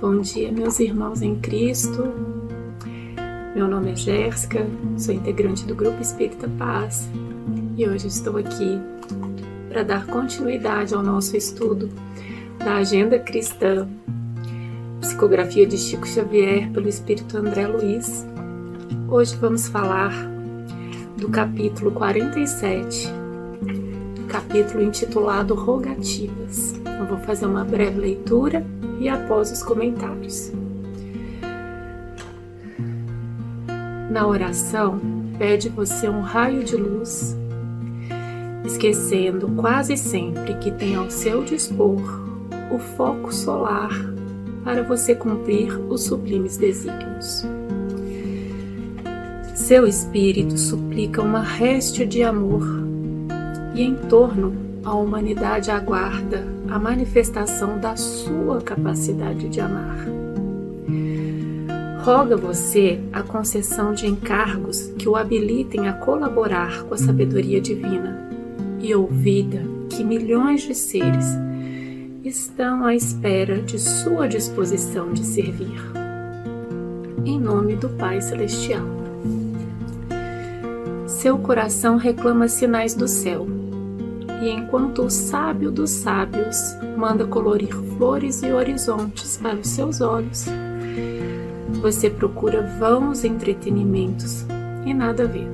Bom dia, meus irmãos em Cristo. Meu nome é Jéssica, sou integrante do Grupo Espírita Paz e hoje estou aqui para dar continuidade ao nosso estudo da Agenda Cristã, psicografia de Chico Xavier pelo Espírito André Luiz. Hoje vamos falar do capítulo 47, capítulo intitulado Rogativas. Eu vou fazer uma breve leitura e após os comentários. Na oração, pede você um raio de luz, esquecendo quase sempre que tem ao seu dispor o foco solar para você cumprir os sublimes desígnios. Seu espírito suplica uma réstia de amor e em torno a humanidade aguarda a manifestação da sua capacidade de amar. Roga você a concessão de encargos que o habilitem a colaborar com a sabedoria divina e ouvida que milhões de seres estão à espera de sua disposição de servir. Em nome do Pai Celestial. Seu coração reclama sinais do céu e enquanto o sábio dos sábios manda colorir flores e horizontes para os seus olhos, você procura vãos entretenimentos e nada vê.